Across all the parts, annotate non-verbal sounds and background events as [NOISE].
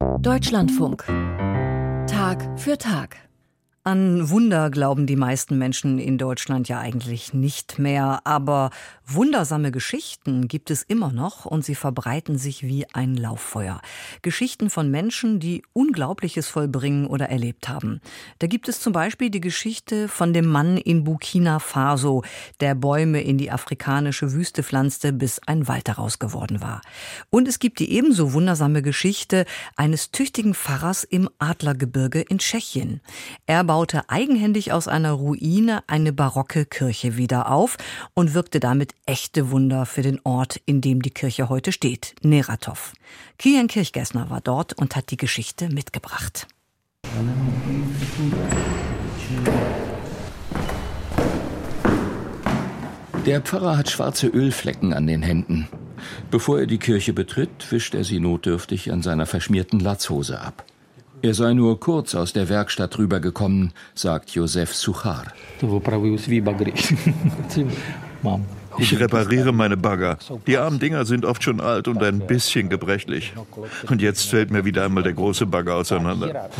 Deutschlandfunk. Tag für Tag. An Wunder glauben die meisten Menschen in Deutschland ja eigentlich nicht mehr, aber wundersame Geschichten gibt es immer noch und sie verbreiten sich wie ein Lauffeuer. Geschichten von Menschen, die Unglaubliches vollbringen oder erlebt haben. Da gibt es zum Beispiel die Geschichte von dem Mann in Burkina Faso, der Bäume in die afrikanische Wüste pflanzte, bis ein Wald daraus geworden war. Und es gibt die ebenso wundersame Geschichte eines tüchtigen Pfarrers im Adlergebirge in Tschechien. Er baute eigenhändig aus einer Ruine eine barocke Kirche wieder auf und wirkte damit echte Wunder für den Ort, in dem die Kirche heute steht, Neratov. Kian Kirchgessner war dort und hat die Geschichte mitgebracht. Der Pfarrer hat schwarze Ölflecken an den Händen. Bevor er die Kirche betritt, wischt er sie notdürftig an seiner verschmierten Latzhose ab. Er sei nur kurz aus der Werkstatt rübergekommen, sagt Josef Suchar. [LAUGHS] Ich repariere meine Bagger. Die armen Dinger sind oft schon alt und ein bisschen gebrechlich. Und jetzt fällt mir wieder einmal der große Bagger auseinander.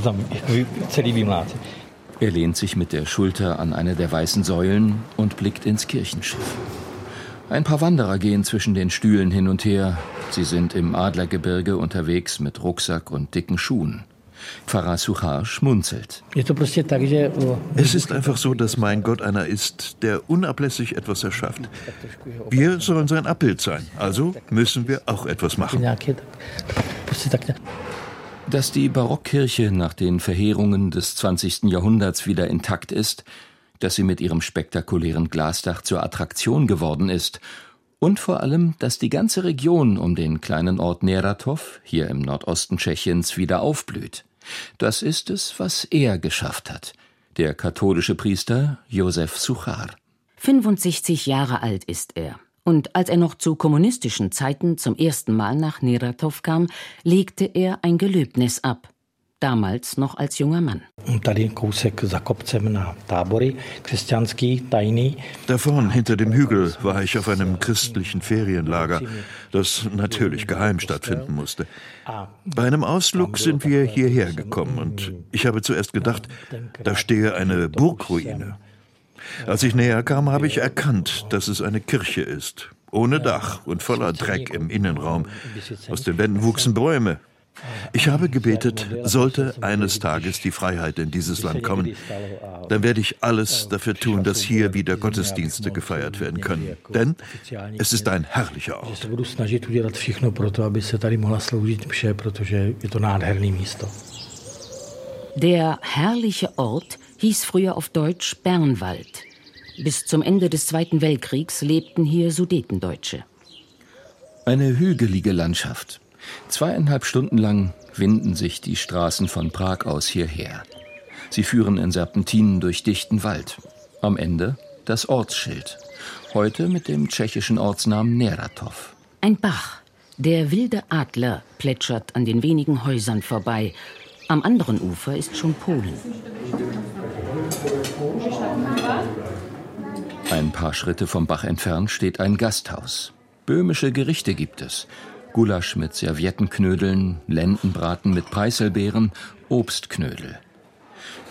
Er lehnt sich mit der Schulter an eine der weißen Säulen und blickt ins Kirchenschiff. Ein paar Wanderer gehen zwischen den Stühlen hin und her. Sie sind im Adlergebirge unterwegs mit Rucksack und dicken Schuhen. Pfarrer Suchar schmunzelt. Es ist einfach so, dass mein Gott einer ist, der unablässig etwas erschafft. Wir sollen sein Abbild sein, also müssen wir auch etwas machen. Dass die Barockkirche nach den Verheerungen des 20. Jahrhunderts wieder intakt ist, dass sie mit ihrem spektakulären Glasdach zur Attraktion geworden ist und vor allem, dass die ganze Region um den kleinen Ort Neratov, hier im Nordosten Tschechiens, wieder aufblüht. Das ist es, was er geschafft hat, der katholische Priester Josef Suchar. 65 Jahre alt ist er. Und als er noch zu kommunistischen Zeiten zum ersten Mal nach Neratov kam, legte er ein Gelöbnis ab damals noch als junger Mann. Da vorn hinter dem Hügel war ich auf einem christlichen Ferienlager, das natürlich geheim stattfinden musste. Bei einem Ausflug sind wir hierher gekommen und ich habe zuerst gedacht, da stehe eine Burgruine. Als ich näher kam, habe ich erkannt, dass es eine Kirche ist, ohne Dach und voller Dreck im Innenraum. Aus den Wänden wuchsen Bäume, ich habe gebetet, sollte eines Tages die Freiheit in dieses Land kommen, dann werde ich alles dafür tun, dass hier wieder Gottesdienste gefeiert werden können. Denn es ist ein herrlicher Ort. Der herrliche Ort hieß früher auf Deutsch Bernwald. Bis zum Ende des Zweiten Weltkriegs lebten hier Sudetendeutsche. Eine hügelige Landschaft. Zweieinhalb Stunden lang winden sich die Straßen von Prag aus hierher. Sie führen in Serpentinen durch dichten Wald. Am Ende das Ortsschild. Heute mit dem tschechischen Ortsnamen Neratov. Ein Bach. Der wilde Adler plätschert an den wenigen Häusern vorbei. Am anderen Ufer ist schon Polen. Ein paar Schritte vom Bach entfernt steht ein Gasthaus. Böhmische Gerichte gibt es. Gulasch mit Serviettenknödeln, Lendenbraten mit Preiselbeeren, Obstknödel.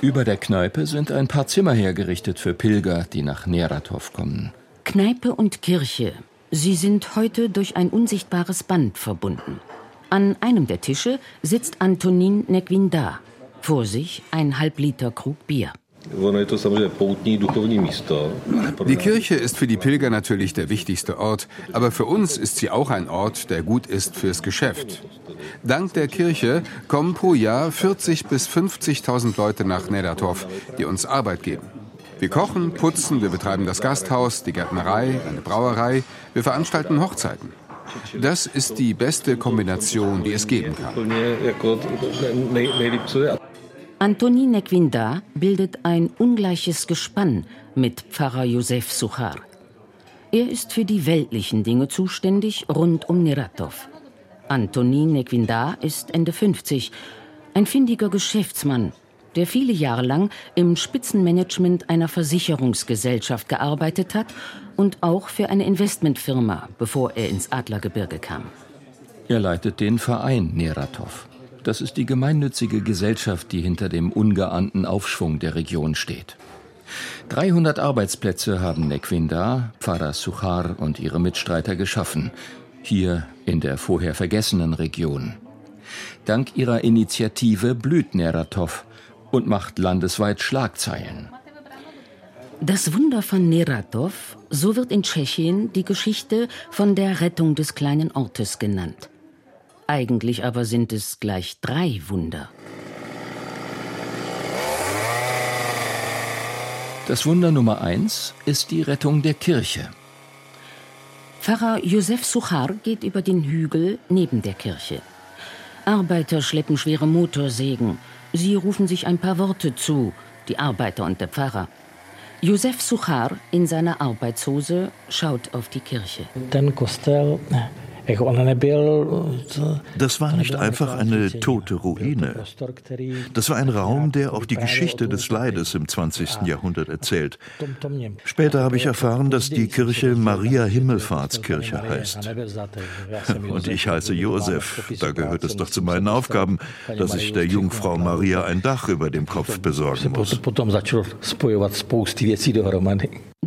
Über der Kneipe sind ein paar Zimmer hergerichtet für Pilger, die nach Neratov kommen. Kneipe und Kirche. Sie sind heute durch ein unsichtbares Band verbunden. An einem der Tische sitzt Antonin Nequinda. Vor sich ein Halbliter Krug Bier. Die Kirche ist für die Pilger natürlich der wichtigste Ort, aber für uns ist sie auch ein Ort, der gut ist fürs Geschäft. Dank der Kirche kommen pro Jahr 40 bis 50.000 Leute nach Nedatov, die uns Arbeit geben. Wir kochen, putzen, wir betreiben das Gasthaus, die Gärtnerei, eine Brauerei, wir veranstalten Hochzeiten. Das ist die beste Kombination, die es geben kann. Antoni Nequinda bildet ein ungleiches Gespann mit Pfarrer Josef Suchar. Er ist für die weltlichen Dinge zuständig rund um Neratov. Antonin Nequinda ist Ende 50, ein findiger Geschäftsmann, der viele Jahre lang im Spitzenmanagement einer Versicherungsgesellschaft gearbeitet hat und auch für eine Investmentfirma, bevor er ins Adlergebirge kam. Er leitet den Verein Neratov. Das ist die gemeinnützige Gesellschaft, die hinter dem ungeahnten Aufschwung der Region steht. 300 Arbeitsplätze haben Nekwinda, Pfarrer Suchar und ihre Mitstreiter geschaffen, hier in der vorher vergessenen Region. Dank ihrer Initiative blüht Neratov und macht landesweit Schlagzeilen. Das Wunder von Neratov, so wird in Tschechien die Geschichte von der Rettung des kleinen Ortes genannt. Eigentlich aber sind es gleich drei Wunder. Das Wunder Nummer eins ist die Rettung der Kirche. Pfarrer Josef Suchar geht über den Hügel neben der Kirche. Arbeiter schleppen schwere Motorsägen. Sie rufen sich ein paar Worte zu, die Arbeiter und der Pfarrer. Josef Suchar in seiner Arbeitshose schaut auf die Kirche. Den Kostel das war nicht einfach eine tote Ruine. Das war ein Raum, der auch die Geschichte des Leides im 20. Jahrhundert erzählt. Später habe ich erfahren, dass die Kirche Maria Himmelfahrtskirche heißt. [LAUGHS] Und ich heiße Josef. Da gehört es doch zu meinen Aufgaben, dass ich der Jungfrau Maria ein Dach über dem Kopf besorgen muss.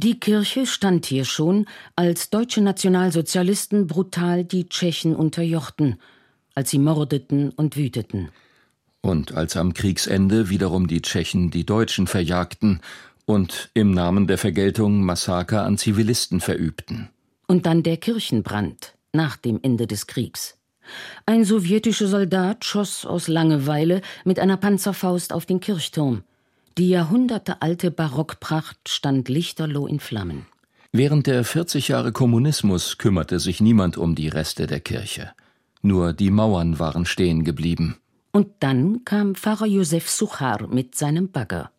Die Kirche stand hier schon, als deutsche Nationalsozialisten brutal die Tschechen unterjochten, als sie mordeten und wüteten. Und als am Kriegsende wiederum die Tschechen die Deutschen verjagten und im Namen der Vergeltung Massaker an Zivilisten verübten. Und dann der Kirchenbrand nach dem Ende des Kriegs. Ein sowjetischer Soldat schoss aus Langeweile mit einer Panzerfaust auf den Kirchturm. Die jahrhundertealte Barockpracht stand lichterloh in Flammen. Während der 40 Jahre Kommunismus kümmerte sich niemand um die Reste der Kirche. Nur die Mauern waren stehen geblieben. Und dann kam Pfarrer Josef Suchar mit seinem Bagger.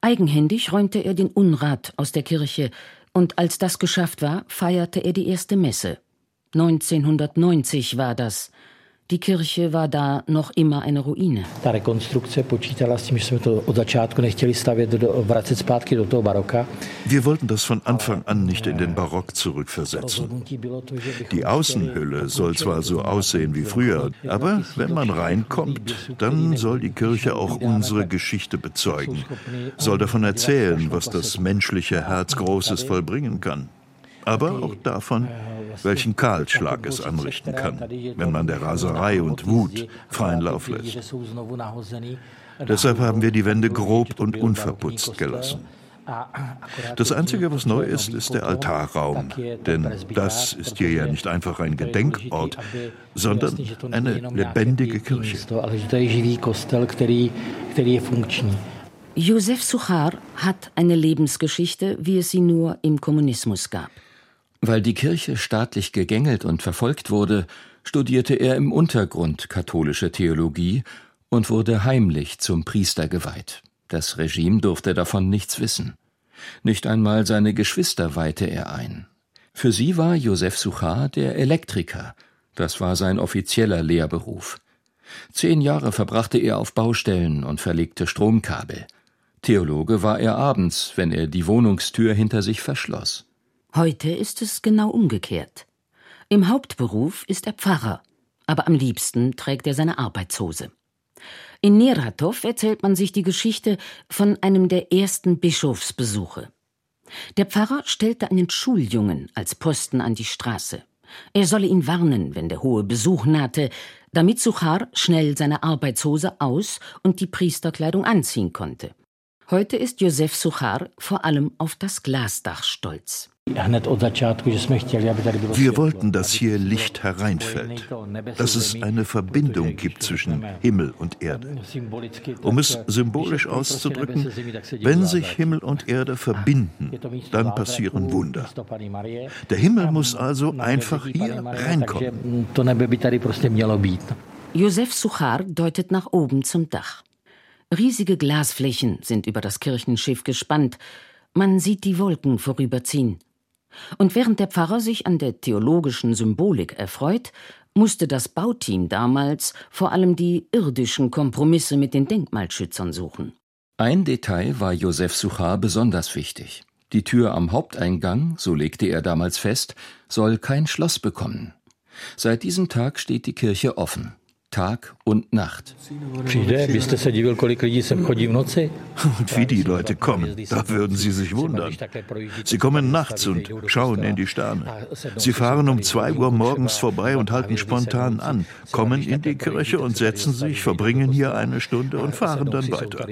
Eigenhändig räumte er den Unrat aus der Kirche, und als das geschafft war, feierte er die erste Messe. 1990 war das. Die Kirche war da noch immer eine Ruine. Wir wollten das von Anfang an nicht in den Barock zurückversetzen. Die Außenhülle soll zwar so aussehen wie früher, aber wenn man reinkommt, dann soll die Kirche auch unsere Geschichte bezeugen, soll davon erzählen, was das menschliche Herz Großes vollbringen kann aber auch davon, welchen Kahlschlag es anrichten kann, wenn man der Raserei und Wut freien Lauf lässt. Deshalb haben wir die Wände grob und unverputzt gelassen. Das Einzige, was neu ist, ist der Altarraum, denn das ist hier ja nicht einfach ein Gedenkort, sondern eine lebendige Kirche. Josef Suchar hat eine Lebensgeschichte, wie es sie nur im Kommunismus gab. Weil die Kirche staatlich gegängelt und verfolgt wurde, studierte er im Untergrund katholische Theologie und wurde heimlich zum Priester geweiht. Das Regime durfte davon nichts wissen. Nicht einmal seine Geschwister weihte er ein. Für sie war Josef Suchar der Elektriker. Das war sein offizieller Lehrberuf. Zehn Jahre verbrachte er auf Baustellen und verlegte Stromkabel. Theologe war er abends, wenn er die Wohnungstür hinter sich verschloss. Heute ist es genau umgekehrt. Im Hauptberuf ist er Pfarrer, aber am liebsten trägt er seine Arbeitshose. In Neratov erzählt man sich die Geschichte von einem der ersten Bischofsbesuche. Der Pfarrer stellte einen Schuljungen als Posten an die Straße. Er solle ihn warnen, wenn der hohe Besuch nahte, damit Suchar schnell seine Arbeitshose aus und die Priesterkleidung anziehen konnte. Heute ist Josef Suchar vor allem auf das Glasdach stolz. Wir wollten, dass hier Licht hereinfällt, dass es eine Verbindung gibt zwischen Himmel und Erde. Um es symbolisch auszudrücken, wenn sich Himmel und Erde verbinden, dann passieren Wunder. Der Himmel muss also einfach hier reinkommen. Josef Suchar deutet nach oben zum Dach. Riesige Glasflächen sind über das Kirchenschiff gespannt. Man sieht die Wolken vorüberziehen. Und während der Pfarrer sich an der theologischen Symbolik erfreut, musste das Bauteam damals vor allem die irdischen Kompromisse mit den Denkmalschützern suchen. Ein Detail war Josef Suchar besonders wichtig. Die Tür am Haupteingang, so legte er damals fest, soll kein Schloss bekommen. Seit diesem Tag steht die Kirche offen. Tag und Nacht. Und wie die Leute kommen, da würden Sie sich wundern. Sie kommen nachts und schauen in die Sterne. Sie fahren um zwei Uhr morgens vorbei und halten spontan an, kommen in die Kirche und setzen sich, verbringen hier eine Stunde und fahren dann weiter.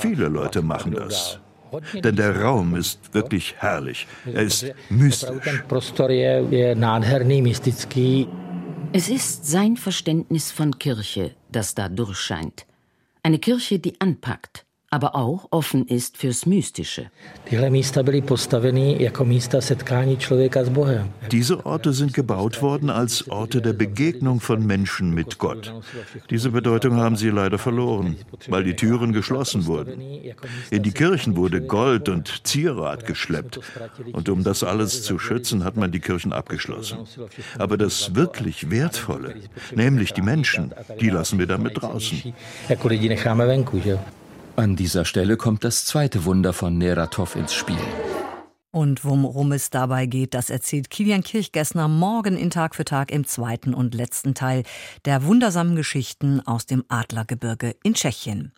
Viele Leute machen das. Denn der Raum ist wirklich herrlich. Er ist mystisch. Es ist sein Verständnis von Kirche, das da durchscheint. Eine Kirche, die anpackt, aber auch offen ist fürs Mystische. Diese Orte sind gebaut worden als Orte der Begegnung von Menschen mit Gott. Diese Bedeutung haben sie leider verloren, weil die Türen geschlossen wurden. In die Kirchen wurde Gold und Zierat geschleppt. Und um das alles zu schützen, hat man die Kirchen abgeschlossen. Aber das wirklich Wertvolle, nämlich die Menschen, die lassen wir damit draußen. An dieser Stelle kommt das zweite Wunder von Neratov ins Spiel. Und worum es dabei geht, das erzählt Kilian Kirchgessner morgen in Tag für Tag im zweiten und letzten Teil der wundersamen Geschichten aus dem Adlergebirge in Tschechien.